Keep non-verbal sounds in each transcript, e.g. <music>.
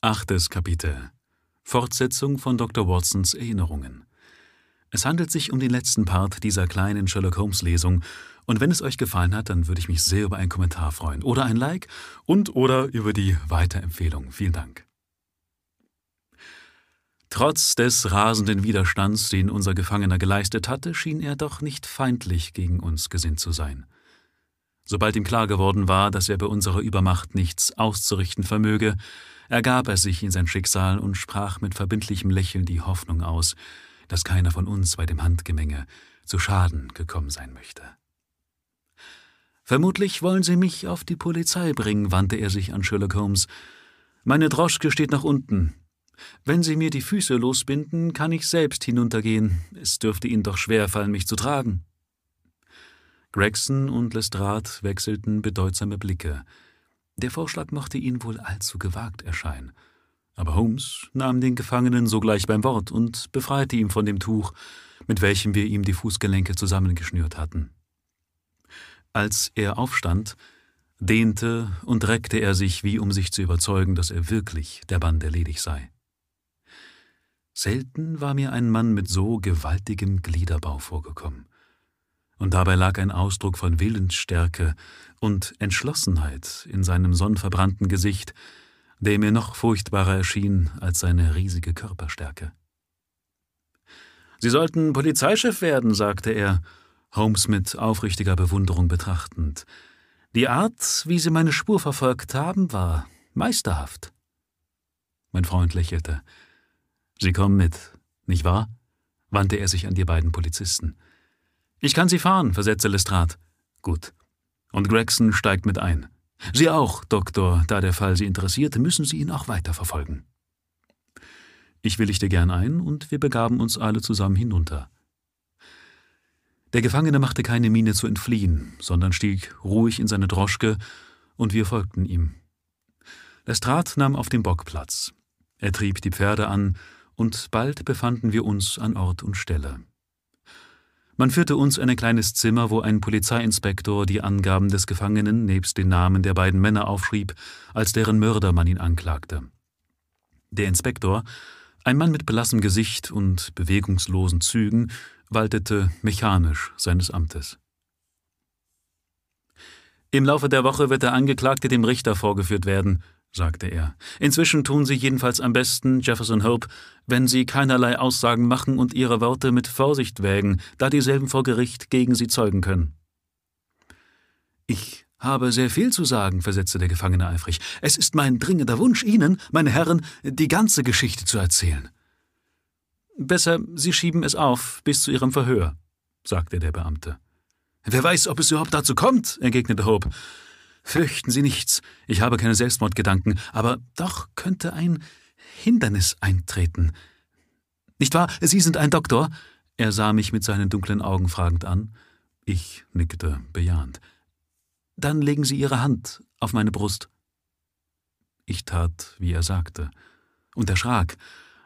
Achtes Kapitel Fortsetzung von Dr. Watsons Erinnerungen. Es handelt sich um den letzten Part dieser kleinen Sherlock Holmes-Lesung, und wenn es euch gefallen hat, dann würde ich mich sehr über einen Kommentar freuen oder ein Like und oder über die Weiterempfehlung. Vielen Dank. Trotz des rasenden Widerstands, den unser Gefangener geleistet hatte, schien er doch nicht feindlich gegen uns gesinnt zu sein. Sobald ihm klar geworden war, dass er bei unserer Übermacht nichts auszurichten vermöge, ergab er sich in sein Schicksal und sprach mit verbindlichem Lächeln die Hoffnung aus, dass keiner von uns bei dem Handgemenge zu Schaden gekommen sein möchte. Vermutlich wollen Sie mich auf die Polizei bringen, wandte er sich an Sherlock Holmes. Meine Droschke steht nach unten. Wenn Sie mir die Füße losbinden, kann ich selbst hinuntergehen. Es dürfte Ihnen doch schwer fallen, mich zu tragen. Gregson und Lestrade wechselten bedeutsame Blicke. Der Vorschlag mochte ihnen wohl allzu gewagt erscheinen. Aber Holmes nahm den Gefangenen sogleich beim Wort und befreite ihn von dem Tuch, mit welchem wir ihm die Fußgelenke zusammengeschnürt hatten. Als er aufstand, dehnte und reckte er sich, wie um sich zu überzeugen, dass er wirklich der Bande ledig sei. Selten war mir ein Mann mit so gewaltigem Gliederbau vorgekommen. Und dabei lag ein Ausdruck von Willensstärke und Entschlossenheit in seinem sonnverbrannten Gesicht, der mir noch furchtbarer erschien als seine riesige Körperstärke. Sie sollten Polizeichef werden, sagte er, Holmes mit aufrichtiger Bewunderung betrachtend. Die Art, wie Sie meine Spur verfolgt haben, war meisterhaft. Mein Freund lächelte. Sie kommen mit, nicht wahr? wandte er sich an die beiden Polizisten. Ich kann Sie fahren, versetzte Lestrade. Gut. Und Gregson steigt mit ein. Sie auch, Doktor, da der Fall Sie interessiert, müssen Sie ihn auch weiterverfolgen. Ich willigte gern ein, und wir begaben uns alle zusammen hinunter. Der Gefangene machte keine Miene zu entfliehen, sondern stieg ruhig in seine Droschke, und wir folgten ihm. Lestrade nahm auf dem Bock Platz. Er trieb die Pferde an, und bald befanden wir uns an Ort und Stelle. Man führte uns in ein kleines Zimmer, wo ein Polizeiinspektor die Angaben des Gefangenen nebst den Namen der beiden Männer aufschrieb, als deren Mörder man ihn anklagte. Der Inspektor, ein Mann mit blassem Gesicht und bewegungslosen Zügen, waltete mechanisch seines Amtes. Im Laufe der Woche wird der Angeklagte dem Richter vorgeführt werden, sagte er. Inzwischen tun Sie jedenfalls am besten, Jefferson Hope, wenn Sie keinerlei Aussagen machen und Ihre Worte mit Vorsicht wägen, da dieselben vor Gericht gegen Sie zeugen können. Ich habe sehr viel zu sagen, versetzte der Gefangene eifrig. Es ist mein dringender Wunsch, Ihnen, meine Herren, die ganze Geschichte zu erzählen. Besser, Sie schieben es auf bis zu Ihrem Verhör, sagte der Beamte. Wer weiß, ob es überhaupt dazu kommt, entgegnete Hope. Fürchten Sie nichts, ich habe keine Selbstmordgedanken, aber doch könnte ein Hindernis eintreten. Nicht wahr, Sie sind ein Doktor? Er sah mich mit seinen dunklen Augen fragend an. Ich nickte bejahend. Dann legen Sie Ihre Hand auf meine Brust. Ich tat, wie er sagte, und erschrak,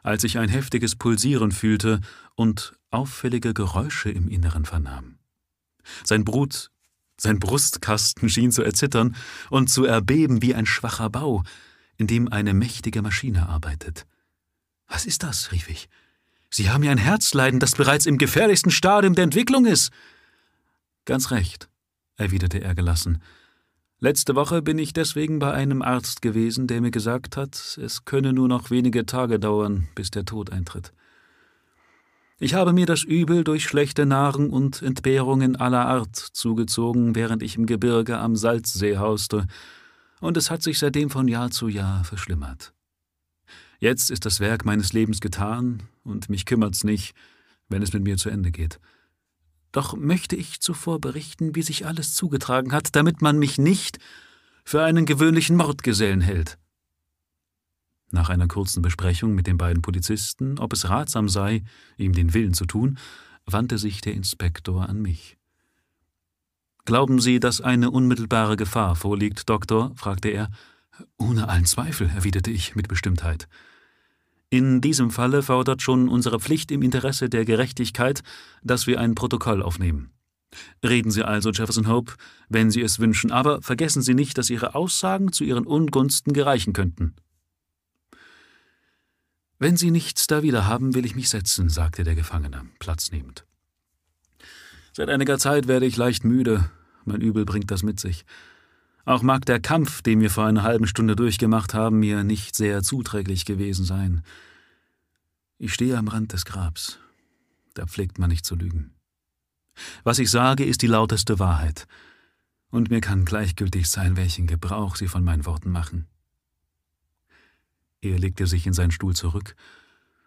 als ich ein heftiges Pulsieren fühlte und auffällige Geräusche im Inneren vernahm. Sein Brut sein Brustkasten schien zu erzittern und zu erbeben wie ein schwacher Bau, in dem eine mächtige Maschine arbeitet. Was ist das? rief ich. Sie haben ja ein Herzleiden, das bereits im gefährlichsten Stadium der Entwicklung ist. Ganz recht, erwiderte er gelassen. Letzte Woche bin ich deswegen bei einem Arzt gewesen, der mir gesagt hat, es könne nur noch wenige Tage dauern, bis der Tod eintritt. Ich habe mir das Übel durch schlechte Nahrung und Entbehrungen aller Art zugezogen, während ich im Gebirge am Salzsee hauste, und es hat sich seitdem von Jahr zu Jahr verschlimmert. Jetzt ist das Werk meines Lebens getan, und mich kümmert's nicht, wenn es mit mir zu Ende geht. Doch möchte ich zuvor berichten, wie sich alles zugetragen hat, damit man mich nicht für einen gewöhnlichen Mordgesellen hält. Nach einer kurzen Besprechung mit den beiden Polizisten, ob es ratsam sei, ihm den Willen zu tun, wandte sich der Inspektor an mich. Glauben Sie, dass eine unmittelbare Gefahr vorliegt, Doktor? fragte er. Ohne allen Zweifel, erwiderte ich mit Bestimmtheit. In diesem Falle fordert schon unsere Pflicht im Interesse der Gerechtigkeit, dass wir ein Protokoll aufnehmen. Reden Sie also, Jefferson Hope, wenn Sie es wünschen, aber vergessen Sie nicht, dass Ihre Aussagen zu Ihren Ungunsten gereichen könnten. Wenn Sie nichts da wieder haben, will ich mich setzen, sagte der Gefangene, Platz nehmend. Seit einiger Zeit werde ich leicht müde, mein Übel bringt das mit sich. Auch mag der Kampf, den wir vor einer halben Stunde durchgemacht haben, mir nicht sehr zuträglich gewesen sein. Ich stehe am Rand des Grabs. Da pflegt man nicht zu lügen. Was ich sage, ist die lauteste Wahrheit. Und mir kann gleichgültig sein, welchen Gebrauch Sie von meinen Worten machen. Er legte sich in seinen Stuhl zurück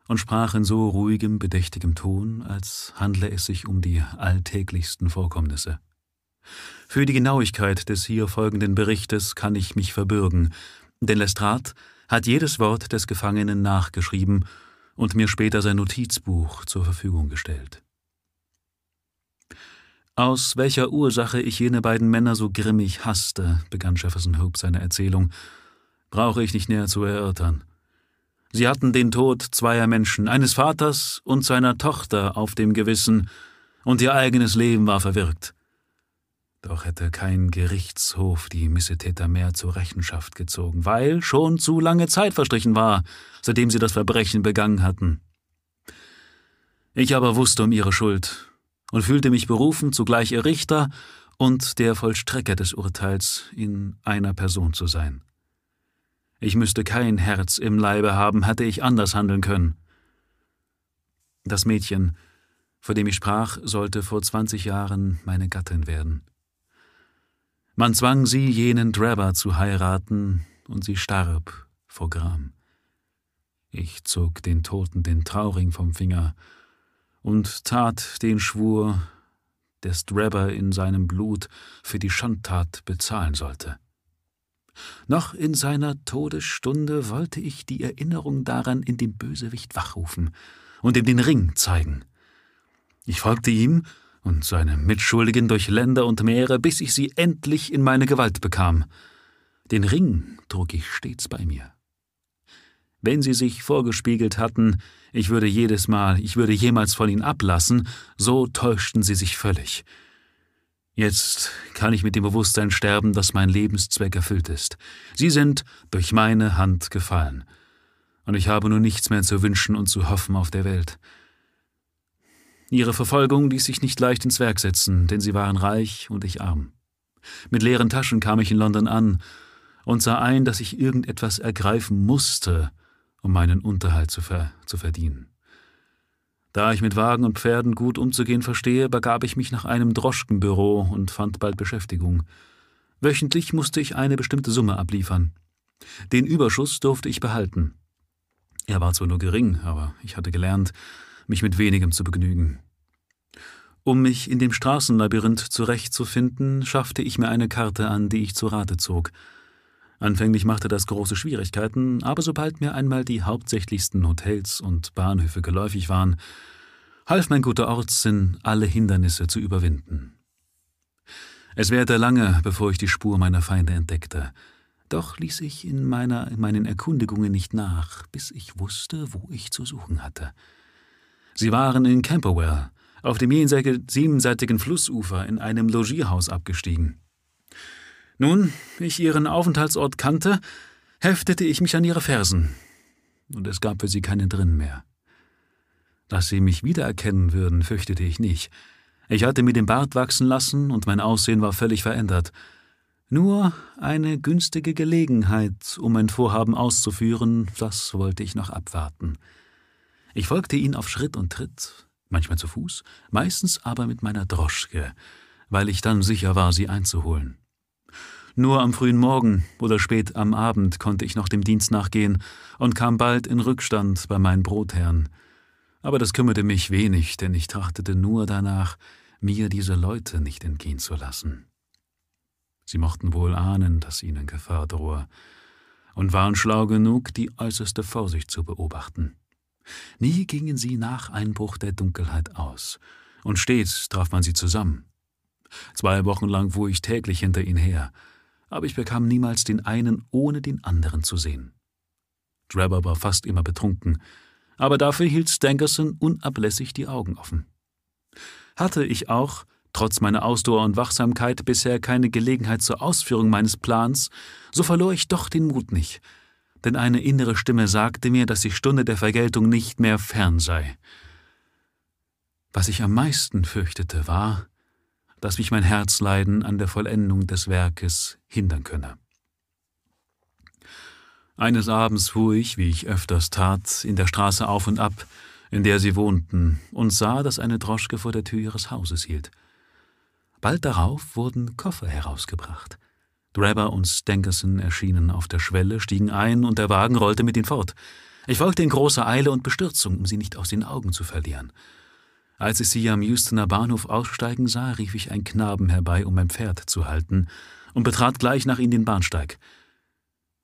und sprach in so ruhigem, bedächtigem Ton, als handle es sich um die alltäglichsten Vorkommnisse. Für die Genauigkeit des hier folgenden Berichtes kann ich mich verbürgen, denn Lestrade hat jedes Wort des Gefangenen nachgeschrieben und mir später sein Notizbuch zur Verfügung gestellt. Aus welcher Ursache ich jene beiden Männer so grimmig hasste, begann Jefferson Hope seine Erzählung, brauche ich nicht näher zu erörtern. Sie hatten den Tod zweier Menschen, eines Vaters und seiner Tochter, auf dem Gewissen, und ihr eigenes Leben war verwirkt. Doch hätte kein Gerichtshof die Missetäter mehr zur Rechenschaft gezogen, weil schon zu lange Zeit verstrichen war, seitdem sie das Verbrechen begangen hatten. Ich aber wusste um ihre Schuld und fühlte mich berufen, zugleich ihr Richter und der Vollstrecker des Urteils in einer Person zu sein. Ich müsste kein Herz im Leibe haben, hätte ich anders handeln können. Das Mädchen, vor dem ich sprach, sollte vor zwanzig Jahren meine Gattin werden. Man zwang sie, jenen Drebber zu heiraten, und sie starb vor Gram. Ich zog den Toten den Trauring vom Finger und tat den Schwur, des Drebber in seinem Blut für die Schandtat bezahlen sollte. Noch in seiner Todesstunde wollte ich die Erinnerung daran in dem Bösewicht wachrufen und ihm den Ring zeigen. Ich folgte ihm und seine Mitschuldigen durch Länder und Meere, bis ich sie endlich in meine Gewalt bekam. Den Ring trug ich stets bei mir. Wenn sie sich vorgespiegelt hatten, ich würde jedes Mal, ich würde jemals von ihnen ablassen, so täuschten sie sich völlig. Jetzt kann ich mit dem Bewusstsein sterben, dass mein Lebenszweck erfüllt ist. Sie sind durch meine Hand gefallen. Und ich habe nun nichts mehr zu wünschen und zu hoffen auf der Welt. Ihre Verfolgung ließ sich nicht leicht ins Werk setzen, denn sie waren reich und ich arm. Mit leeren Taschen kam ich in London an und sah ein, dass ich irgendetwas ergreifen musste, um meinen Unterhalt zu, ver zu verdienen. Da ich mit Wagen und Pferden gut umzugehen verstehe, begab ich mich nach einem Droschkenbüro und fand bald Beschäftigung. Wöchentlich musste ich eine bestimmte Summe abliefern. Den Überschuss durfte ich behalten. Er war zwar nur gering, aber ich hatte gelernt, mich mit wenigem zu begnügen. Um mich in dem Straßenlabyrinth zurechtzufinden, schaffte ich mir eine Karte an, die ich zu Rate zog. Anfänglich machte das große Schwierigkeiten, aber sobald mir einmal die hauptsächlichsten Hotels und Bahnhöfe geläufig waren, half mein guter Ortssinn, alle Hindernisse zu überwinden. Es währte lange, bevor ich die Spur meiner Feinde entdeckte, doch ließ ich in, meiner, in meinen Erkundigungen nicht nach, bis ich wusste, wo ich zu suchen hatte. Sie waren in Camberwell, auf dem jenseitigen Flussufer in einem Logierhaus abgestiegen. Nun ich ihren Aufenthaltsort kannte, heftete ich mich an ihre Fersen, und es gab für sie keinen drin mehr. Dass sie mich wiedererkennen würden, fürchtete ich nicht. Ich hatte mir den Bart wachsen lassen und mein Aussehen war völlig verändert. Nur eine günstige Gelegenheit, um mein Vorhaben auszuführen, das wollte ich noch abwarten. Ich folgte ihnen auf Schritt und Tritt, manchmal zu Fuß, meistens aber mit meiner Droschke, weil ich dann sicher war, sie einzuholen. Nur am frühen Morgen oder spät am Abend konnte ich noch dem Dienst nachgehen und kam bald in Rückstand bei meinen Brotherren. Aber das kümmerte mich wenig, denn ich trachtete nur danach, mir diese Leute nicht entgehen zu lassen. Sie mochten wohl ahnen, dass ihnen Gefahr drohe, und waren schlau genug, die äußerste Vorsicht zu beobachten. Nie gingen sie nach Einbruch der Dunkelheit aus, und stets traf man sie zusammen. Zwei Wochen lang fuhr ich täglich hinter ihnen her, aber ich bekam niemals den einen ohne den anderen zu sehen. Drebber war fast immer betrunken, aber dafür hielt Stangerson unablässig die Augen offen. Hatte ich auch, trotz meiner Ausdauer und Wachsamkeit, bisher keine Gelegenheit zur Ausführung meines Plans, so verlor ich doch den Mut nicht, denn eine innere Stimme sagte mir, dass die Stunde der Vergeltung nicht mehr fern sei. Was ich am meisten fürchtete, war, dass mich mein Herzleiden an der Vollendung des Werkes hindern könne. Eines Abends fuhr ich, wie ich öfters tat, in der Straße auf und ab, in der sie wohnten, und sah, dass eine Droschke vor der Tür ihres Hauses hielt. Bald darauf wurden Koffer herausgebracht. Drebber und Stankerson erschienen auf der Schwelle, stiegen ein, und der Wagen rollte mit ihnen fort. Ich folgte in großer Eile und Bestürzung, um sie nicht aus den Augen zu verlieren. Als ich sie am Houstoner Bahnhof aussteigen sah, rief ich einen Knaben herbei, um mein Pferd zu halten, und betrat gleich nach ihnen den Bahnsteig.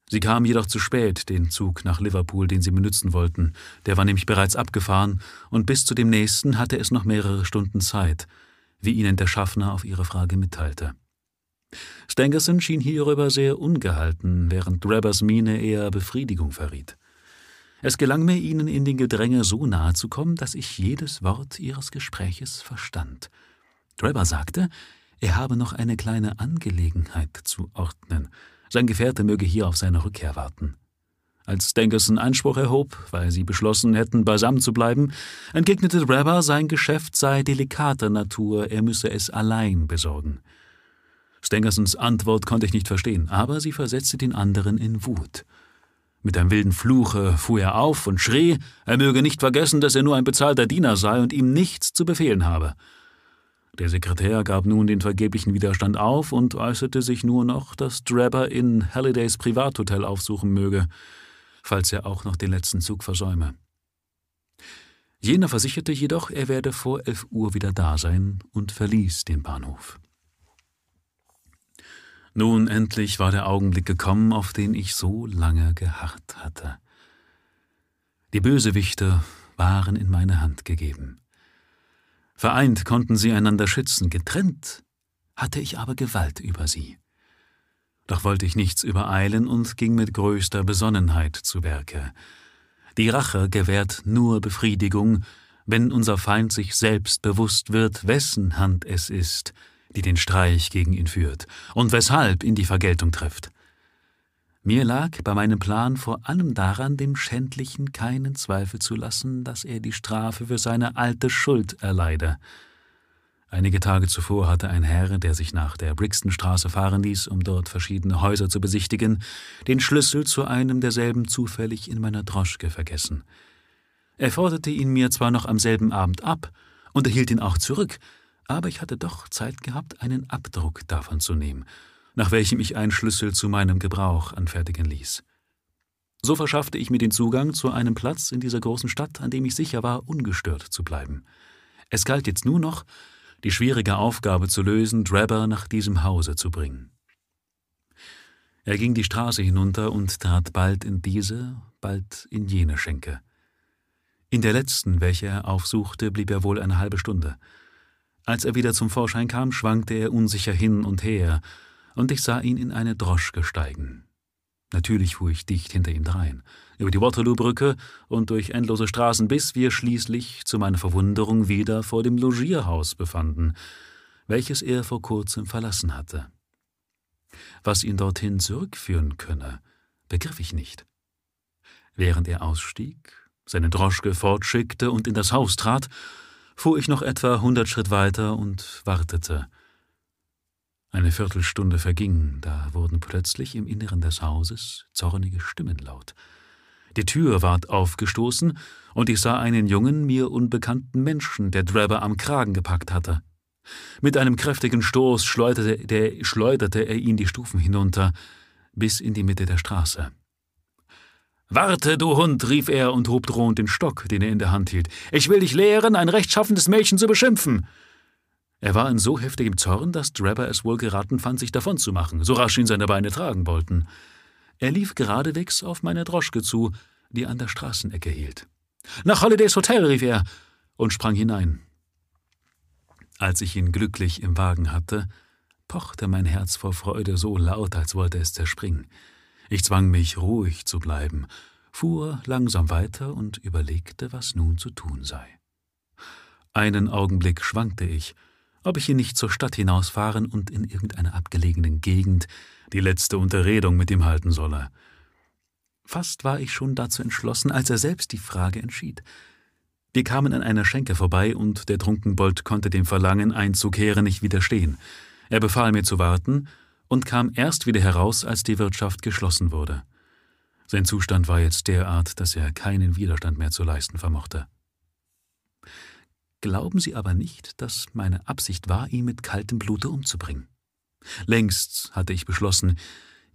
Sie kamen jedoch zu spät, den Zug nach Liverpool, den sie benützen wollten. Der war nämlich bereits abgefahren, und bis zu dem nächsten hatte es noch mehrere Stunden Zeit, wie ihnen der Schaffner auf ihre Frage mitteilte. Stangerson schien hierüber sehr ungehalten, während Drabbers Miene eher Befriedigung verriet. Es gelang mir, ihnen in den Gedränge so nahe zu kommen, dass ich jedes Wort ihres Gespräches verstand. Drabber sagte, er habe noch eine kleine Angelegenheit zu ordnen, sein Gefährte möge hier auf seine Rückkehr warten. Als Stangerson Einspruch erhob, weil sie beschlossen hätten, beisammen zu bleiben, entgegnete Drabber, sein Geschäft sei delikater Natur, er müsse es allein besorgen. Stangersons Antwort konnte ich nicht verstehen, aber sie versetzte den anderen in Wut. Mit einem wilden Fluche fuhr er auf und schrie, er möge nicht vergessen, dass er nur ein bezahlter Diener sei und ihm nichts zu befehlen habe. Der Sekretär gab nun den vergeblichen Widerstand auf und äußerte sich nur noch, dass Drabber in Hallidays Privathotel aufsuchen möge, falls er auch noch den letzten Zug versäume. Jener versicherte jedoch, er werde vor elf Uhr wieder da sein und verließ den Bahnhof. Nun endlich war der Augenblick gekommen, auf den ich so lange geharrt hatte. Die Bösewichte waren in meine Hand gegeben. Vereint konnten sie einander schützen, getrennt hatte ich aber Gewalt über sie. Doch wollte ich nichts übereilen und ging mit größter Besonnenheit zu Werke. Die Rache gewährt nur Befriedigung, wenn unser Feind sich selbst bewusst wird, wessen Hand es ist, die den Streich gegen ihn führt und weshalb ihn die Vergeltung trifft. Mir lag bei meinem Plan vor allem daran, dem Schändlichen keinen Zweifel zu lassen, dass er die Strafe für seine alte Schuld erleide. Einige Tage zuvor hatte ein Herr, der sich nach der Brixtonstraße fahren ließ, um dort verschiedene Häuser zu besichtigen, den Schlüssel zu einem derselben zufällig in meiner Droschke vergessen. Er forderte ihn mir zwar noch am selben Abend ab und erhielt ihn auch zurück, aber ich hatte doch Zeit gehabt, einen Abdruck davon zu nehmen nach welchem ich einen Schlüssel zu meinem Gebrauch anfertigen ließ. So verschaffte ich mir den Zugang zu einem Platz in dieser großen Stadt, an dem ich sicher war, ungestört zu bleiben. Es galt jetzt nur noch, die schwierige Aufgabe zu lösen, Drabber nach diesem Hause zu bringen. Er ging die Straße hinunter und trat bald in diese, bald in jene Schenke. In der letzten, welche er aufsuchte, blieb er wohl eine halbe Stunde. Als er wieder zum Vorschein kam, schwankte er unsicher hin und her, und ich sah ihn in eine Droschke steigen. Natürlich fuhr ich dicht hinter ihm drein, über die Waterloo-Brücke und durch endlose Straßen, bis wir schließlich zu meiner Verwunderung wieder vor dem Logierhaus befanden, welches er vor kurzem verlassen hatte. Was ihn dorthin zurückführen könne, begriff ich nicht. Während er ausstieg, seine Droschke fortschickte und in das Haus trat, fuhr ich noch etwa hundert Schritt weiter und wartete – eine Viertelstunde verging, da wurden plötzlich im Inneren des Hauses zornige Stimmen laut. Die Tür ward aufgestoßen, und ich sah einen jungen, mir unbekannten Menschen, der Drabber am Kragen gepackt hatte. Mit einem kräftigen Stoß schleuderte, der, schleuderte er ihn die Stufen hinunter, bis in die Mitte der Straße. Warte, du Hund, rief er und hob drohend den Stock, den er in der Hand hielt. Ich will dich lehren, ein rechtschaffendes Mädchen zu beschimpfen. Er war in so heftigem Zorn, dass Drabber es wohl geraten fand, sich davonzumachen, so rasch ihn seine Beine tragen wollten. Er lief geradewegs auf meine Droschke zu, die an der Straßenecke hielt. Nach Holidays Hotel, rief er und sprang hinein. Als ich ihn glücklich im Wagen hatte, pochte mein Herz vor Freude so laut, als wollte es zerspringen. Ich zwang mich, ruhig zu bleiben, fuhr langsam weiter und überlegte, was nun zu tun sei. Einen Augenblick schwankte ich, ob ich ihn nicht zur Stadt hinausfahren und in irgendeiner abgelegenen Gegend die letzte Unterredung mit ihm halten solle. Fast war ich schon dazu entschlossen, als er selbst die Frage entschied. Wir kamen an einer Schenke vorbei, und der Trunkenbold konnte dem Verlangen, einzukehren, nicht widerstehen. Er befahl mir zu warten und kam erst wieder heraus, als die Wirtschaft geschlossen wurde. Sein Zustand war jetzt derart, dass er keinen Widerstand mehr zu leisten vermochte. Glauben Sie aber nicht, dass meine Absicht war, ihn mit kaltem Blute umzubringen. Längst hatte ich beschlossen,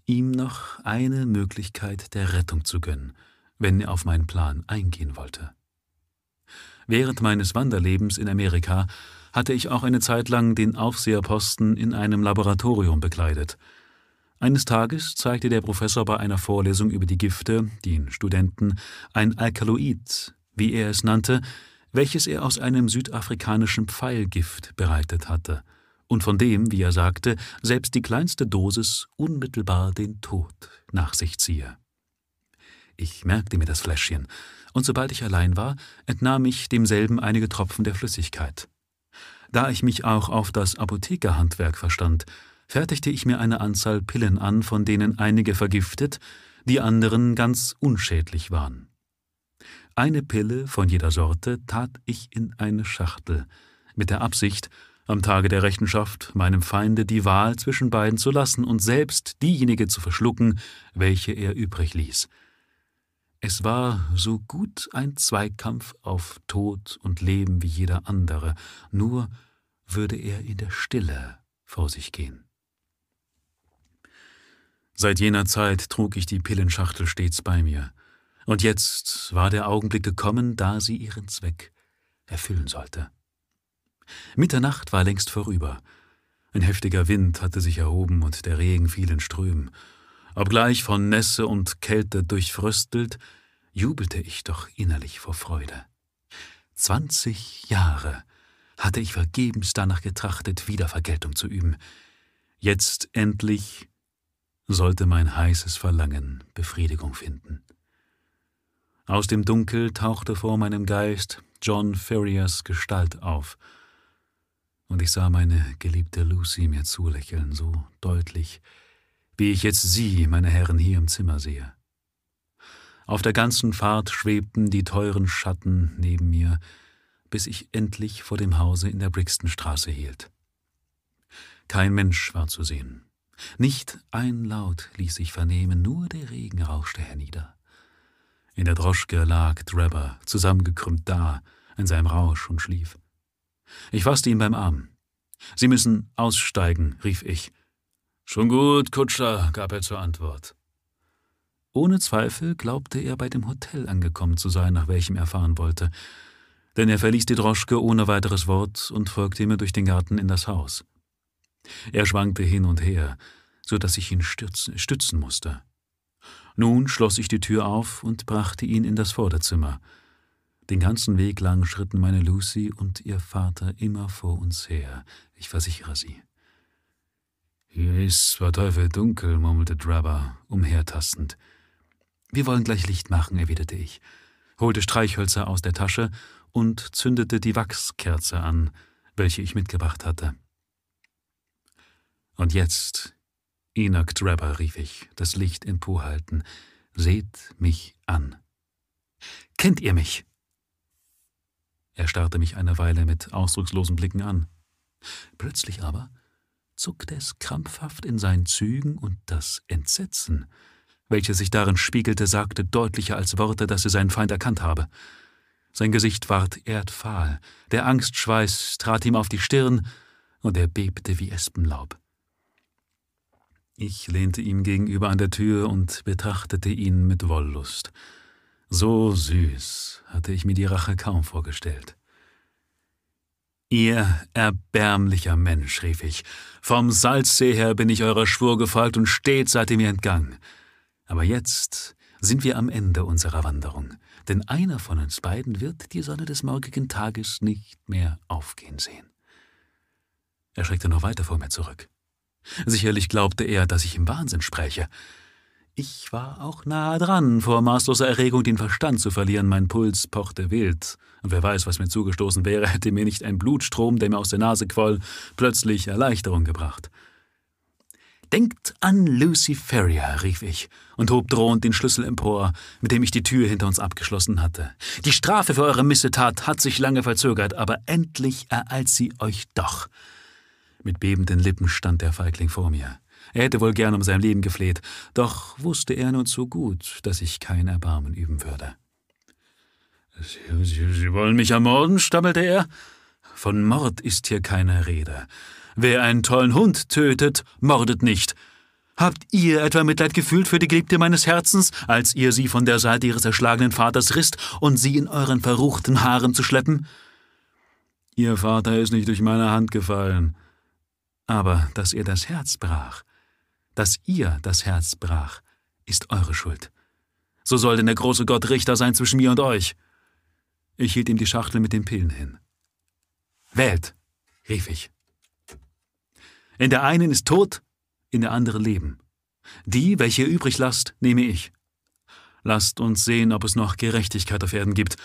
ihm noch eine Möglichkeit der Rettung zu gönnen, wenn er auf meinen Plan eingehen wollte. Während meines Wanderlebens in Amerika hatte ich auch eine Zeit lang den Aufseherposten in einem Laboratorium bekleidet. Eines Tages zeigte der Professor bei einer Vorlesung über die Gifte den Studenten ein Alkaloid, wie er es nannte, welches er aus einem südafrikanischen Pfeilgift bereitet hatte und von dem, wie er sagte, selbst die kleinste Dosis unmittelbar den Tod nach sich ziehe. Ich merkte mir das Fläschchen, und sobald ich allein war, entnahm ich demselben einige Tropfen der Flüssigkeit. Da ich mich auch auf das Apothekerhandwerk verstand, fertigte ich mir eine Anzahl Pillen an, von denen einige vergiftet, die anderen ganz unschädlich waren. Eine Pille von jeder Sorte tat ich in eine Schachtel, mit der Absicht, am Tage der Rechenschaft meinem Feinde die Wahl zwischen beiden zu lassen und selbst diejenige zu verschlucken, welche er übrig ließ. Es war so gut ein Zweikampf auf Tod und Leben wie jeder andere, nur würde er in der Stille vor sich gehen. Seit jener Zeit trug ich die Pillenschachtel stets bei mir. Und jetzt war der Augenblick gekommen, da sie ihren Zweck erfüllen sollte. Mitternacht war längst vorüber. Ein heftiger Wind hatte sich erhoben und der Regen fiel in Strömen. Obgleich von Nässe und Kälte durchfröstelt, jubelte ich doch innerlich vor Freude. Zwanzig Jahre hatte ich vergebens danach getrachtet, Wiedervergeltung zu üben. Jetzt endlich sollte mein heißes Verlangen Befriedigung finden. Aus dem Dunkel tauchte vor meinem Geist John Ferriers Gestalt auf, und ich sah meine geliebte Lucy mir zulächeln, so deutlich, wie ich jetzt Sie, meine Herren, hier im Zimmer sehe. Auf der ganzen Fahrt schwebten die teuren Schatten neben mir, bis ich endlich vor dem Hause in der Brixtonstraße hielt. Kein Mensch war zu sehen. Nicht ein Laut ließ sich vernehmen, nur der Regen rauschte hernieder. In der Droschke lag Drebber, zusammengekrümmt da, in seinem Rausch und schlief. Ich fasste ihn beim Arm. Sie müssen aussteigen, rief ich. Schon gut, Kutscher, gab er zur Antwort. Ohne Zweifel glaubte er bei dem Hotel angekommen zu sein, nach welchem er fahren wollte, denn er verließ die Droschke ohne weiteres Wort und folgte mir durch den Garten in das Haus. Er schwankte hin und her, so dass ich ihn stürzen, stützen musste. Nun schloss ich die Tür auf und brachte ihn in das Vorderzimmer. Den ganzen Weg lang schritten meine Lucy und ihr Vater immer vor uns her, ich versichere Sie. Hier ist zwar Teufel dunkel, murmelte Drabber, umhertastend. Wir wollen gleich Licht machen, erwiderte ich, holte Streichhölzer aus der Tasche und zündete die Wachskerze an, welche ich mitgebracht hatte. Und jetzt, Enoch Drabber, rief ich, das Licht emporhalten, seht mich an. Kennt ihr mich? Er starrte mich eine Weile mit ausdruckslosen Blicken an. Plötzlich aber zuckte es krampfhaft in seinen Zügen und das Entsetzen, welches sich darin spiegelte, sagte deutlicher als Worte, dass er seinen Feind erkannt habe. Sein Gesicht ward erdfahl, der Angstschweiß trat ihm auf die Stirn, und er bebte wie Espenlaub. Ich lehnte ihm gegenüber an der Tür und betrachtete ihn mit Wollust. So süß hatte ich mir die Rache kaum vorgestellt. Ihr erbärmlicher Mensch, rief ich, vom Salzsee her bin ich eurer Schwur gefolgt und stets seid ihr mir entgangen. Aber jetzt sind wir am Ende unserer Wanderung, denn einer von uns beiden wird die Sonne des morgigen Tages nicht mehr aufgehen sehen. Er schreckte noch weiter vor mir zurück. Sicherlich glaubte er, dass ich im Wahnsinn spräche. Ich war auch nahe dran, vor maßloser Erregung den Verstand zu verlieren. Mein Puls pochte wild. Und wer weiß, was mir zugestoßen wäre, hätte mir nicht ein Blutstrom, der mir aus der Nase quoll, plötzlich Erleichterung gebracht. Denkt an Lucy Ferrier, rief ich und hob drohend den Schlüssel empor, mit dem ich die Tür hinter uns abgeschlossen hatte. Die Strafe für eure Missetat hat sich lange verzögert, aber endlich ereilt sie euch doch. Mit bebenden Lippen stand der Feigling vor mir. Er hätte wohl gern um sein Leben gefleht, doch wusste er nur zu gut, dass ich kein Erbarmen üben würde. Sie, Sie, Sie wollen mich ermorden? stammelte er. Von Mord ist hier keine Rede. Wer einen tollen Hund tötet, mordet nicht. Habt ihr etwa Mitleid gefühlt für die Geliebte meines Herzens, als ihr sie von der Seite ihres erschlagenen Vaters risst und sie in euren verruchten Haaren zu schleppen? Ihr Vater ist nicht durch meine Hand gefallen. Aber dass er das Herz brach, dass ihr das Herz brach, ist eure Schuld. So soll denn der große Gott Richter sein zwischen mir und euch. Ich hielt ihm die Schachtel mit den Pillen hin. Wählt, rief ich. In der einen ist Tod, in der anderen Leben. Die, welche ihr übrig lasst, nehme ich. Lasst uns sehen, ob es noch Gerechtigkeit auf Erden gibt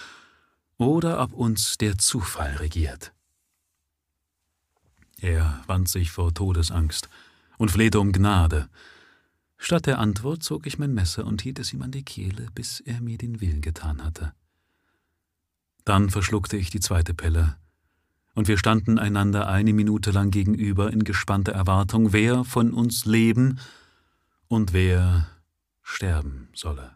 oder ob uns der Zufall regiert. Er wand sich vor Todesangst und flehte um Gnade. Statt der Antwort zog ich mein Messer und hielt es ihm an die Kehle, bis er mir den Willen getan hatte. Dann verschluckte ich die zweite Pille und wir standen einander eine Minute lang gegenüber in gespannter Erwartung, wer von uns leben und wer sterben solle.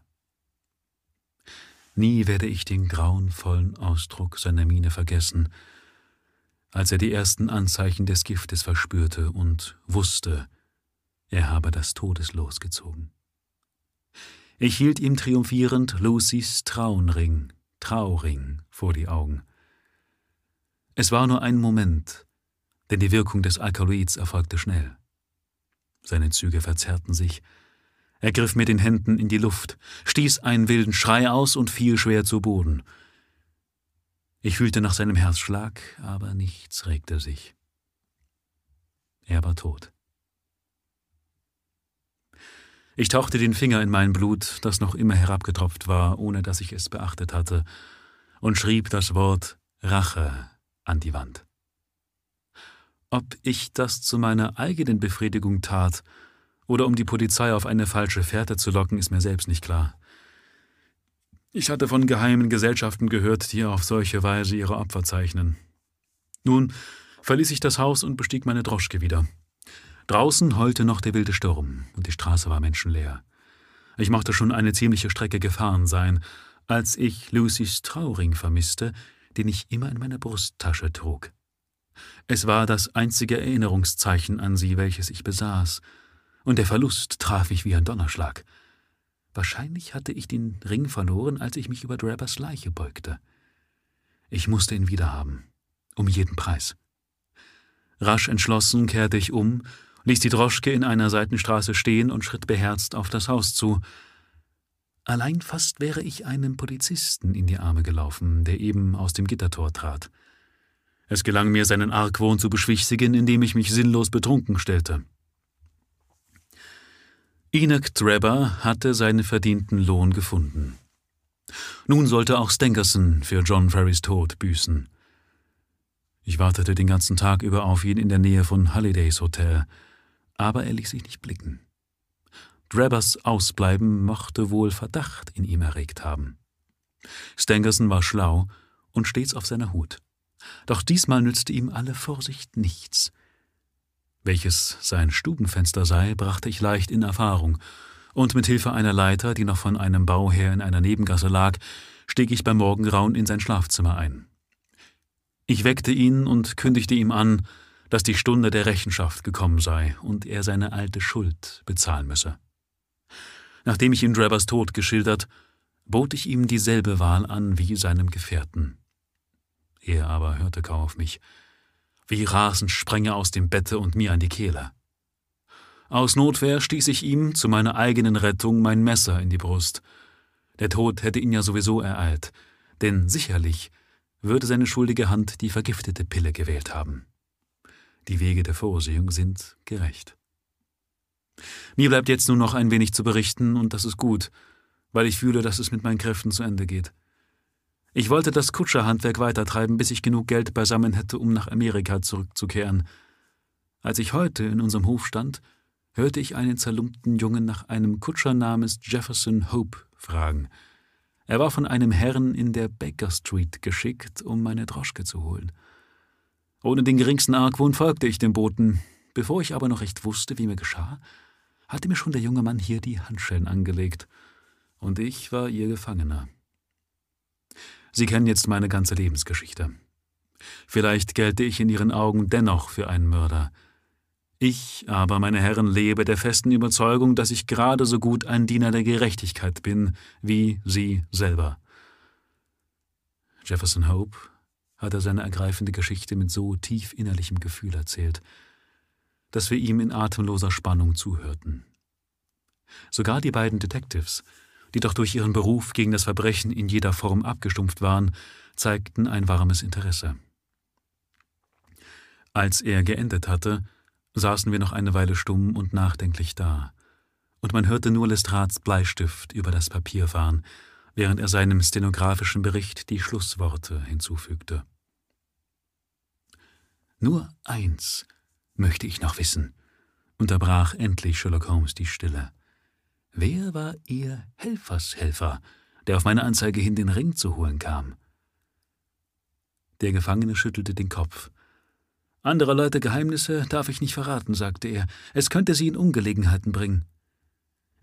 Nie werde ich den grauenvollen Ausdruck seiner Miene vergessen, als er die ersten Anzeichen des Giftes verspürte und wusste, er habe das Todeslos gezogen. Ich hielt ihm triumphierend Lucys Traunring, Trauring vor die Augen. Es war nur ein Moment, denn die Wirkung des Alkaloids erfolgte schnell. Seine Züge verzerrten sich. Er griff mit den Händen in die Luft, stieß einen wilden Schrei aus und fiel schwer zu Boden. Ich fühlte nach seinem Herzschlag, aber nichts regte sich. Er war tot. Ich tauchte den Finger in mein Blut, das noch immer herabgetropft war, ohne dass ich es beachtet hatte, und schrieb das Wort Rache an die Wand. Ob ich das zu meiner eigenen Befriedigung tat oder um die Polizei auf eine falsche Fährte zu locken, ist mir selbst nicht klar. Ich hatte von geheimen Gesellschaften gehört, die auf solche Weise ihre Opfer zeichnen. Nun verließ ich das Haus und bestieg meine Droschke wieder. Draußen heulte noch der wilde Sturm und die Straße war menschenleer. Ich mochte schon eine ziemliche Strecke gefahren sein, als ich Lucys Trauring vermisste, den ich immer in meiner Brusttasche trug. Es war das einzige Erinnerungszeichen an sie, welches ich besaß, und der Verlust traf mich wie ein Donnerschlag. Wahrscheinlich hatte ich den Ring verloren, als ich mich über Drabbers Leiche beugte. Ich musste ihn wiederhaben, um jeden Preis. Rasch entschlossen kehrte ich um, ließ die Droschke in einer Seitenstraße stehen und schritt beherzt auf das Haus zu, Allein fast wäre ich einem Polizisten in die Arme gelaufen, der eben aus dem Gittertor trat. Es gelang mir, seinen Argwohn zu beschwichtigen, indem ich mich sinnlos betrunken stellte. Enoch Drebber hatte seinen verdienten Lohn gefunden. Nun sollte auch Stankerson für John Ferrys Tod büßen. Ich wartete den ganzen Tag über auf ihn in der Nähe von Hallidays Hotel, aber er ließ sich nicht blicken. Drabbers Ausbleiben mochte wohl Verdacht in ihm erregt haben. Stangerson war schlau und stets auf seiner Hut. Doch diesmal nützte ihm alle Vorsicht nichts. Welches sein Stubenfenster sei, brachte ich leicht in Erfahrung, und mit Hilfe einer Leiter, die noch von einem Bau her in einer Nebengasse lag, stieg ich beim Morgengrauen in sein Schlafzimmer ein. Ich weckte ihn und kündigte ihm an, dass die Stunde der Rechenschaft gekommen sei und er seine alte Schuld bezahlen müsse. Nachdem ich ihm Drabbers Tod geschildert, bot ich ihm dieselbe Wahl an wie seinem Gefährten. Er aber hörte kaum auf mich. Wie rasend sprang er aus dem Bette und mir an die Kehle. Aus Notwehr stieß ich ihm zu meiner eigenen Rettung mein Messer in die Brust. Der Tod hätte ihn ja sowieso ereilt, denn sicherlich würde seine schuldige Hand die vergiftete Pille gewählt haben. Die Wege der Vorsehung sind gerecht. Mir bleibt jetzt nur noch ein wenig zu berichten, und das ist gut, weil ich fühle, dass es mit meinen Kräften zu Ende geht. Ich wollte das Kutscherhandwerk weitertreiben, bis ich genug Geld beisammen hätte, um nach Amerika zurückzukehren. Als ich heute in unserem Hof stand, hörte ich einen zerlumpten Jungen nach einem Kutscher namens Jefferson Hope fragen. Er war von einem Herrn in der Baker Street geschickt, um meine Droschke zu holen. Ohne den geringsten Argwohn folgte ich dem Boten. Bevor ich aber noch recht wusste, wie mir geschah, hatte mir schon der junge Mann hier die Handschellen angelegt, und ich war ihr Gefangener. Sie kennen jetzt meine ganze Lebensgeschichte. Vielleicht gelte ich in Ihren Augen dennoch für einen Mörder. Ich aber, meine Herren, lebe der festen Überzeugung, dass ich gerade so gut ein Diener der Gerechtigkeit bin, wie Sie selber. Jefferson Hope hatte seine ergreifende Geschichte mit so tief innerlichem Gefühl erzählt, dass wir ihm in atemloser Spannung zuhörten. Sogar die beiden Detectives, die doch durch ihren Beruf gegen das Verbrechen in jeder Form abgestumpft waren, zeigten ein warmes Interesse. Als er geendet hatte, saßen wir noch eine Weile stumm und nachdenklich da, und man hörte nur Lestrats Bleistift über das Papier fahren, während er seinem stenografischen Bericht die Schlussworte hinzufügte. Nur eins möchte ich noch wissen, unterbrach endlich Sherlock Holmes die Stille. Wer war Ihr Helfershelfer, der auf meine Anzeige hin den Ring zu holen kam? Der Gefangene schüttelte den Kopf. Andere Leute Geheimnisse darf ich nicht verraten, sagte er. Es könnte sie in Ungelegenheiten bringen.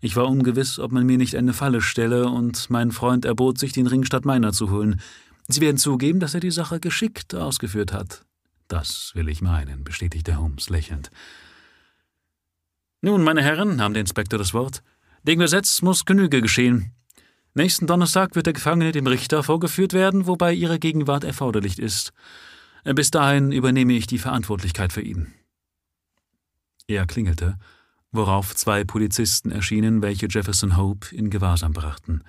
Ich war ungewiss, ob man mir nicht eine Falle stelle, und mein Freund erbot sich, den Ring statt meiner zu holen. Sie werden zugeben, dass er die Sache geschickt ausgeführt hat. Das will ich meinen, bestätigte Holmes lächelnd. Nun, meine Herren, nahm der Inspektor das Wort, dem Gesetz muss Genüge geschehen. Nächsten Donnerstag wird der Gefangene dem Richter vorgeführt werden, wobei ihre Gegenwart erforderlich ist. Bis dahin übernehme ich die Verantwortlichkeit für ihn. Er klingelte, worauf zwei Polizisten erschienen, welche Jefferson Hope in Gewahrsam brachten.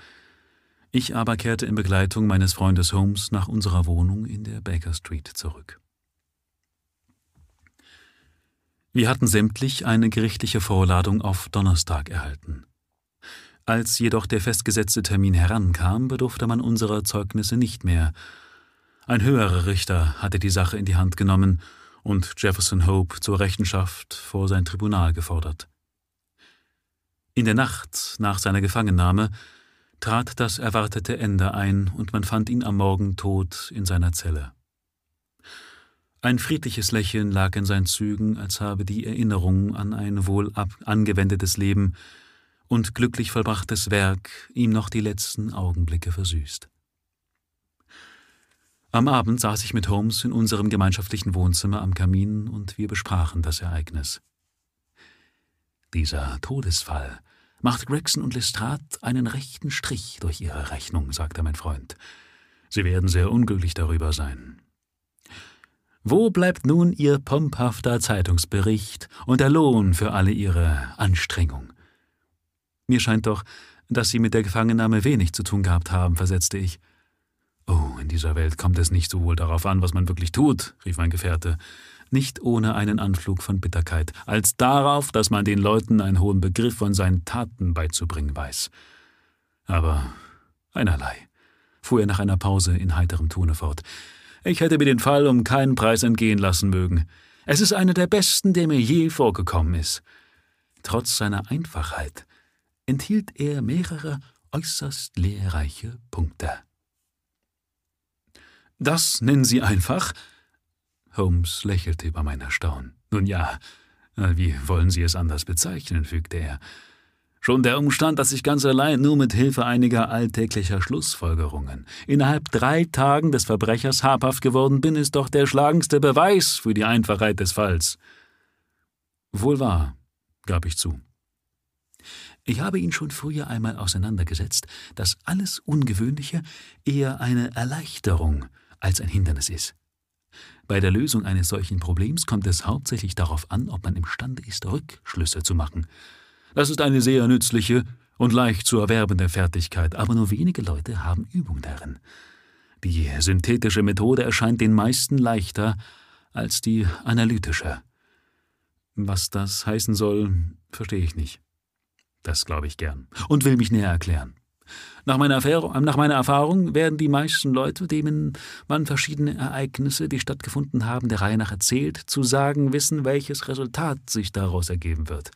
Ich aber kehrte in Begleitung meines Freundes Holmes nach unserer Wohnung in der Baker Street zurück. Wir hatten sämtlich eine gerichtliche Vorladung auf Donnerstag erhalten. Als jedoch der festgesetzte Termin herankam, bedurfte man unserer Zeugnisse nicht mehr, ein höherer Richter hatte die Sache in die Hand genommen und Jefferson Hope zur Rechenschaft vor sein Tribunal gefordert. In der Nacht nach seiner Gefangennahme trat das erwartete Ende ein und man fand ihn am Morgen tot in seiner Zelle. Ein friedliches Lächeln lag in seinen Zügen, als habe die Erinnerung an ein wohl angewendetes Leben und glücklich vollbrachtes Werk ihm noch die letzten Augenblicke versüßt. Am Abend saß ich mit Holmes in unserem gemeinschaftlichen Wohnzimmer am Kamin und wir besprachen das Ereignis. Dieser Todesfall macht Gregson und Lestrade einen rechten Strich durch ihre Rechnung, sagte mein Freund. Sie werden sehr unglücklich darüber sein. Wo bleibt nun Ihr pomphafter Zeitungsbericht und der Lohn für alle Ihre Anstrengung? Mir scheint doch, dass Sie mit der Gefangennahme wenig zu tun gehabt haben, versetzte ich. Oh, in dieser Welt kommt es nicht so wohl darauf an, was man wirklich tut, rief mein Gefährte, nicht ohne einen Anflug von Bitterkeit, als darauf, dass man den Leuten einen hohen Begriff von seinen Taten beizubringen weiß. Aber einerlei, fuhr er nach einer Pause in heiterem Tone fort. Ich hätte mir den Fall um keinen Preis entgehen lassen mögen. Es ist einer der besten, der mir je vorgekommen ist. Trotz seiner Einfachheit enthielt er mehrere äußerst lehrreiche Punkte. Das nennen Sie einfach? Holmes lächelte über mein Erstaunen. Nun ja, wie wollen Sie es anders bezeichnen, fügte er. Schon der Umstand, dass ich ganz allein nur mit Hilfe einiger alltäglicher Schlussfolgerungen innerhalb drei Tagen des Verbrechers habhaft geworden bin, ist doch der schlagendste Beweis für die Einfachheit des Falls. Wohl wahr, gab ich zu. Ich habe ihn schon früher einmal auseinandergesetzt, dass alles Ungewöhnliche eher eine Erleichterung als ein Hindernis ist. Bei der Lösung eines solchen Problems kommt es hauptsächlich darauf an, ob man imstande ist, Rückschlüsse zu machen. Das ist eine sehr nützliche und leicht zu erwerbende Fertigkeit, aber nur wenige Leute haben Übung darin. Die synthetische Methode erscheint den meisten leichter als die analytische. Was das heißen soll, verstehe ich nicht. Das glaube ich gern und will mich näher erklären. Nach meiner, nach meiner, Erfahrung werden die meisten Leute, denen man verschiedene Ereignisse, die stattgefunden haben, der Reihe nach erzählt, zu sagen wissen, welches Resultat sich daraus ergeben wird.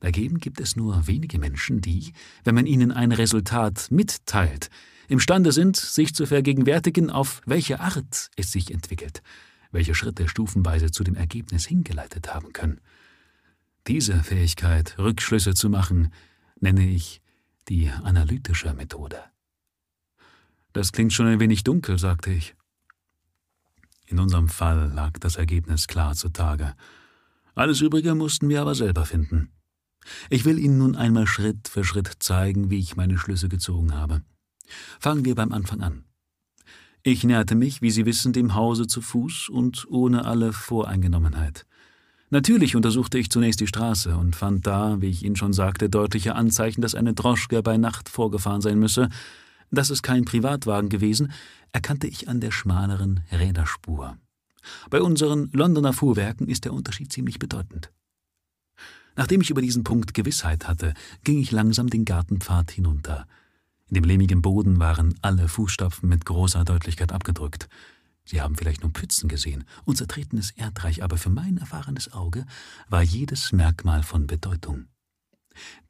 Dagegen gibt es nur wenige Menschen, die, wenn man ihnen ein Resultat mitteilt, imstande sind, sich zu vergegenwärtigen, auf welche Art es sich entwickelt, welche Schritte stufenweise zu dem Ergebnis hingeleitet haben können. Diese Fähigkeit, Rückschlüsse zu machen, nenne ich die analytische Methode. Das klingt schon ein wenig dunkel, sagte ich. In unserem Fall lag das Ergebnis klar zutage. Alles Übrige mussten wir aber selber finden. Ich will Ihnen nun einmal Schritt für Schritt zeigen, wie ich meine Schlüsse gezogen habe. Fangen wir beim Anfang an. Ich näherte mich, wie Sie wissen, dem Hause zu Fuß und ohne alle Voreingenommenheit. Natürlich untersuchte ich zunächst die Straße und fand da, wie ich Ihnen schon sagte, deutliche Anzeichen, dass eine Droschke bei Nacht vorgefahren sein müsse. Dass es kein Privatwagen gewesen, erkannte ich an der schmaleren Räderspur. Bei unseren Londoner Fuhrwerken ist der Unterschied ziemlich bedeutend. Nachdem ich über diesen Punkt Gewissheit hatte, ging ich langsam den Gartenpfad hinunter. In dem lehmigen Boden waren alle Fußstapfen mit großer Deutlichkeit abgedrückt. Sie haben vielleicht nur Pfützen gesehen, unser tretenes Erdreich, aber für mein erfahrenes Auge war jedes Merkmal von Bedeutung.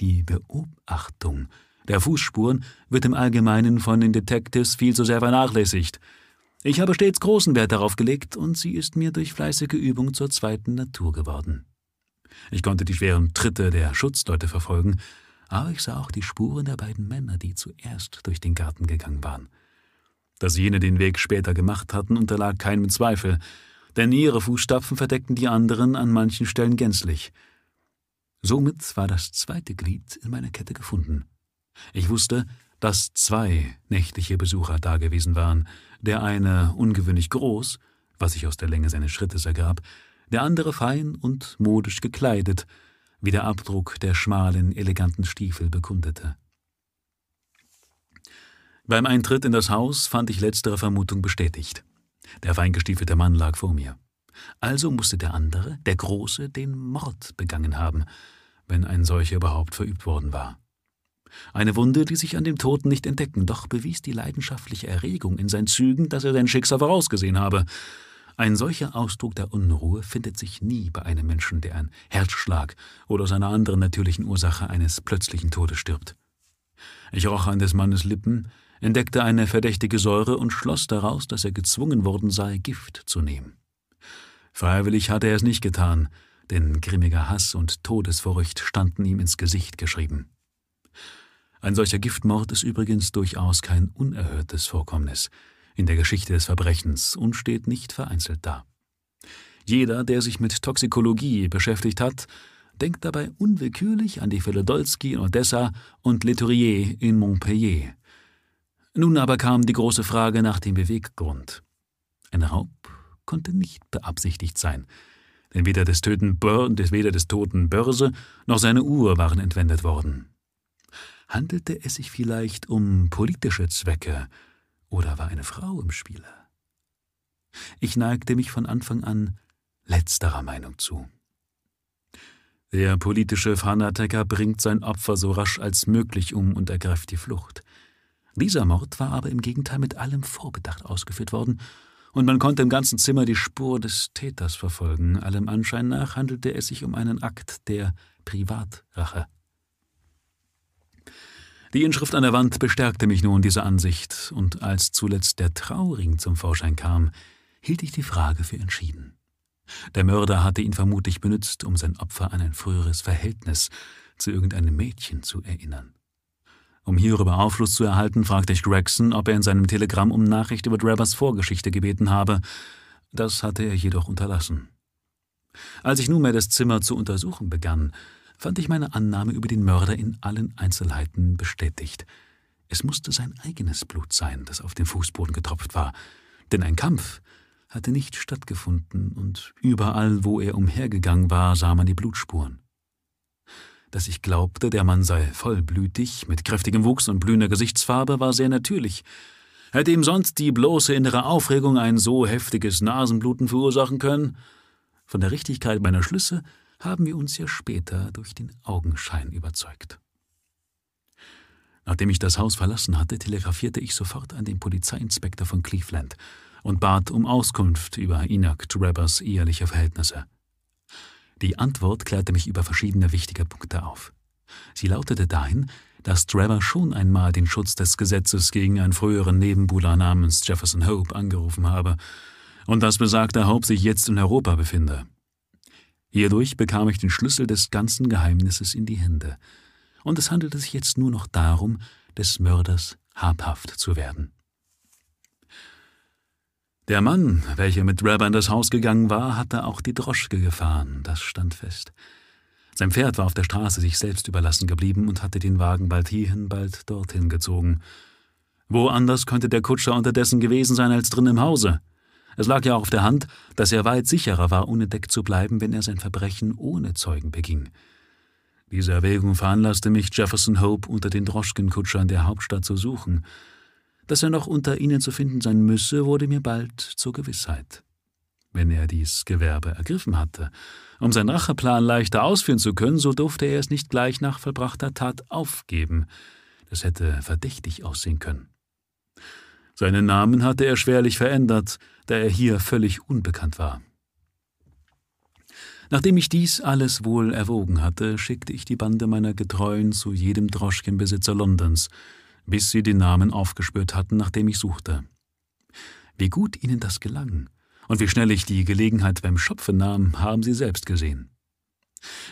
Die Beobachtung der Fußspuren wird im Allgemeinen von den Detectives viel zu sehr vernachlässigt. Ich habe stets großen Wert darauf gelegt, und sie ist mir durch fleißige Übung zur zweiten Natur geworden. Ich konnte die schweren Tritte der Schutzleute verfolgen, aber ich sah auch die Spuren der beiden Männer, die zuerst durch den Garten gegangen waren. Dass jene den Weg später gemacht hatten, unterlag keinem Zweifel, denn ihre Fußstapfen verdeckten die anderen an manchen Stellen gänzlich. Somit war das zweite Glied in meiner Kette gefunden. Ich wusste, dass zwei nächtliche Besucher dagewesen waren, der eine ungewöhnlich groß, was sich aus der Länge seines Schrittes ergab, der andere fein und modisch gekleidet, wie der Abdruck der schmalen, eleganten Stiefel bekundete. Beim Eintritt in das Haus fand ich letztere Vermutung bestätigt. Der feingestiefelte Mann lag vor mir. Also musste der andere, der Große, den Mord begangen haben, wenn ein solcher überhaupt verübt worden war. Eine Wunde ließ sich an dem Toten nicht entdecken, doch bewies die leidenschaftliche Erregung in seinen Zügen, dass er sein Schicksal vorausgesehen habe. Ein solcher Ausdruck der Unruhe findet sich nie bei einem Menschen, der an Herzschlag oder aus einer anderen natürlichen Ursache eines plötzlichen Todes stirbt. Ich roch an des Mannes Lippen, entdeckte eine verdächtige Säure und schloss daraus, dass er gezwungen worden sei, Gift zu nehmen. Freiwillig hatte er es nicht getan, denn grimmiger Hass und Todesfurcht standen ihm ins Gesicht geschrieben. Ein solcher Giftmord ist übrigens durchaus kein unerhörtes Vorkommnis in der Geschichte des Verbrechens und steht nicht vereinzelt da. Jeder, der sich mit Toxikologie beschäftigt hat, denkt dabei unwillkürlich an die Fälle Dolsky in Odessa und Letourier in Montpellier. Nun aber kam die große Frage nach dem Beweggrund. Ein Raub konnte nicht beabsichtigt sein, denn weder des, Töten Bör weder des toten Börse noch seine Uhr waren entwendet worden. Handelte es sich vielleicht um politische Zwecke, oder war eine Frau im Spiele? Ich neigte mich von Anfang an letzterer Meinung zu. Der politische Fanatiker bringt sein Opfer so rasch als möglich um und ergreift die Flucht. Dieser Mord war aber im Gegenteil mit allem Vorbedacht ausgeführt worden, und man konnte im ganzen Zimmer die Spur des Täters verfolgen. Allem Anschein nach handelte es sich um einen Akt der Privatrache. Die Inschrift an der Wand bestärkte mich nun diese Ansicht, und als zuletzt der Trauring zum Vorschein kam, hielt ich die Frage für entschieden. Der Mörder hatte ihn vermutlich benützt, um sein Opfer an ein früheres Verhältnis zu irgendeinem Mädchen zu erinnern. Um hierüber Aufschluss zu erhalten, fragte ich Gregson, ob er in seinem Telegramm um Nachricht über Drabbers Vorgeschichte gebeten habe. Das hatte er jedoch unterlassen. Als ich nunmehr das Zimmer zu untersuchen begann, fand ich meine Annahme über den Mörder in allen Einzelheiten bestätigt. Es musste sein eigenes Blut sein, das auf den Fußboden getropft war, denn ein Kampf hatte nicht stattgefunden, und überall, wo er umhergegangen war, sah man die Blutspuren. Dass ich glaubte, der Mann sei vollblütig, mit kräftigem Wuchs und blühender Gesichtsfarbe, war sehr natürlich. Hätte ihm sonst die bloße innere Aufregung ein so heftiges Nasenbluten verursachen können? Von der Richtigkeit meiner Schlüsse haben wir uns ja später durch den Augenschein überzeugt. Nachdem ich das Haus verlassen hatte, telegrafierte ich sofort an den Polizeiinspektor von Cleveland und bat um Auskunft über Enoch Trebbers eheliche Verhältnisse. Die Antwort klärte mich über verschiedene wichtige Punkte auf. Sie lautete dahin, dass Trevor schon einmal den Schutz des Gesetzes gegen einen früheren Nebenbuhler namens Jefferson Hope angerufen habe und dass besagter Hope sich jetzt in Europa befinde. Hierdurch bekam ich den Schlüssel des ganzen Geheimnisses in die Hände, und es handelte sich jetzt nur noch darum, des Mörders habhaft zu werden. Der Mann, welcher mit Trevor in das Haus gegangen war, hatte auch die Droschke gefahren, das stand fest. Sein Pferd war auf der Straße sich selbst überlassen geblieben und hatte den Wagen bald hierhin, bald dorthin gezogen. Wo anders könnte der Kutscher unterdessen gewesen sein als drin im Hause? Es lag ja auch auf der Hand, dass er weit sicherer war, unentdeckt zu bleiben, wenn er sein Verbrechen ohne Zeugen beging. Diese Erwägung veranlasste mich, Jefferson Hope unter den Droschkenkutschern der Hauptstadt zu suchen. Dass er noch unter ihnen zu finden sein müsse, wurde mir bald zur Gewissheit. Wenn er dies Gewerbe ergriffen hatte, um seinen Racheplan leichter ausführen zu können, so durfte er es nicht gleich nach vollbrachter Tat aufgeben. Das hätte verdächtig aussehen können. Seinen Namen hatte er schwerlich verändert, da er hier völlig unbekannt war. Nachdem ich dies alles wohl erwogen hatte, schickte ich die Bande meiner Getreuen zu jedem Droschkenbesitzer Londons, bis sie den Namen aufgespürt hatten, nach dem ich suchte. Wie gut ihnen das gelang, und wie schnell ich die Gelegenheit beim Schopfen nahm, haben Sie selbst gesehen.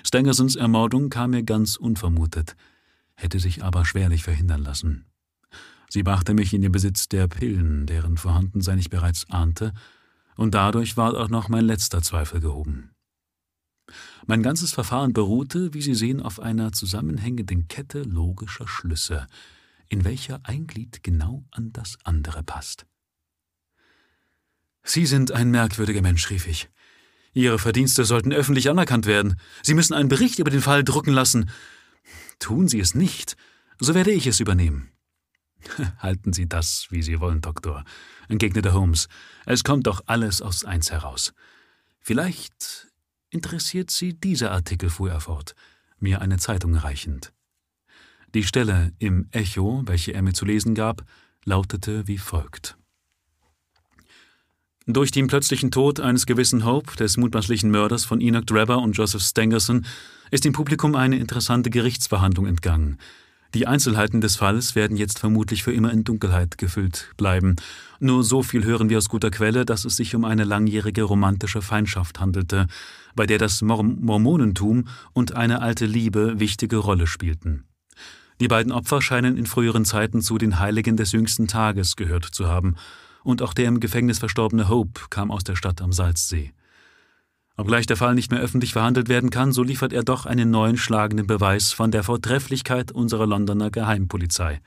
Stangersons Ermordung kam mir ganz unvermutet, hätte sich aber schwerlich verhindern lassen. Sie brachte mich in den Besitz der Pillen, deren Vorhandensein ich bereits ahnte, und dadurch war auch noch mein letzter Zweifel gehoben. Mein ganzes Verfahren beruhte, wie Sie sehen, auf einer zusammenhängenden Kette logischer Schlüsse, in welcher ein Glied genau an das andere passt. Sie sind ein merkwürdiger Mensch, rief ich. Ihre Verdienste sollten öffentlich anerkannt werden. Sie müssen einen Bericht über den Fall drucken lassen. Tun Sie es nicht, so werde ich es übernehmen. <laughs> Halten Sie das, wie Sie wollen, Doktor, entgegnete Holmes. Es kommt doch alles aus eins heraus. Vielleicht interessiert Sie dieser Artikel, fuhr er fort, mir eine Zeitung reichend. Die Stelle im Echo, welche er mir zu lesen gab, lautete wie folgt. Durch den plötzlichen Tod eines gewissen Hope, des mutmaßlichen Mörders von Enoch Drebber und Joseph Stangerson, ist dem Publikum eine interessante Gerichtsverhandlung entgangen. Die Einzelheiten des Falles werden jetzt vermutlich für immer in Dunkelheit gefüllt bleiben. Nur so viel hören wir aus guter Quelle, dass es sich um eine langjährige romantische Feindschaft handelte, bei der das Mormonentum und eine alte Liebe wichtige Rolle spielten. Die beiden Opfer scheinen in früheren Zeiten zu den Heiligen des jüngsten Tages gehört zu haben und auch der im Gefängnis verstorbene Hope kam aus der Stadt am Salzsee. Obgleich der Fall nicht mehr öffentlich verhandelt werden kann, so liefert er doch einen neuen schlagenden Beweis von der Vortrefflichkeit unserer Londoner Geheimpolizei.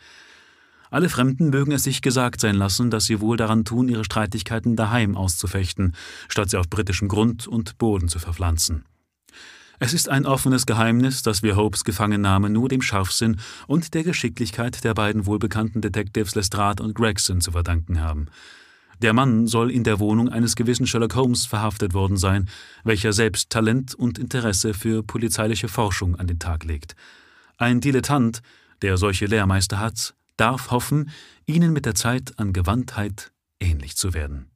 Alle Fremden mögen es sich gesagt sein lassen, dass sie wohl daran tun, ihre Streitigkeiten daheim auszufechten, statt sie auf britischem Grund und Boden zu verpflanzen. Es ist ein offenes Geheimnis, dass wir Hopes Gefangennahme nur dem Scharfsinn und der Geschicklichkeit der beiden wohlbekannten Detectives Lestrade und Gregson zu verdanken haben. Der Mann soll in der Wohnung eines gewissen Sherlock Holmes verhaftet worden sein, welcher selbst Talent und Interesse für polizeiliche Forschung an den Tag legt. Ein Dilettant, der solche Lehrmeister hat, darf hoffen, ihnen mit der Zeit an Gewandtheit ähnlich zu werden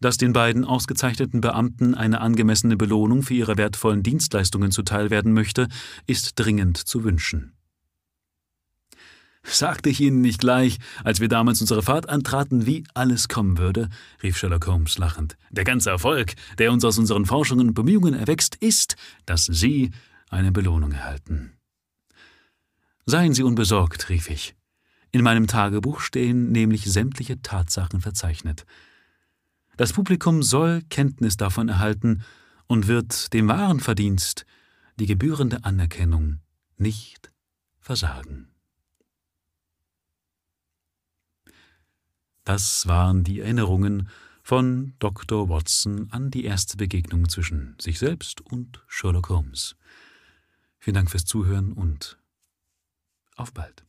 dass den beiden ausgezeichneten Beamten eine angemessene Belohnung für ihre wertvollen Dienstleistungen zuteil werden möchte, ist dringend zu wünschen. Sagte ich Ihnen nicht gleich, als wir damals unsere Fahrt antraten, wie alles kommen würde? rief Sherlock Holmes lachend. Der ganze Erfolg, der uns aus unseren Forschungen und Bemühungen erwächst, ist, dass Sie eine Belohnung erhalten. Seien Sie unbesorgt, rief ich. In meinem Tagebuch stehen nämlich sämtliche Tatsachen verzeichnet. Das Publikum soll Kenntnis davon erhalten und wird dem wahren Verdienst die gebührende Anerkennung nicht versagen. Das waren die Erinnerungen von Dr. Watson an die erste Begegnung zwischen sich selbst und Sherlock Holmes. Vielen Dank fürs Zuhören und auf bald.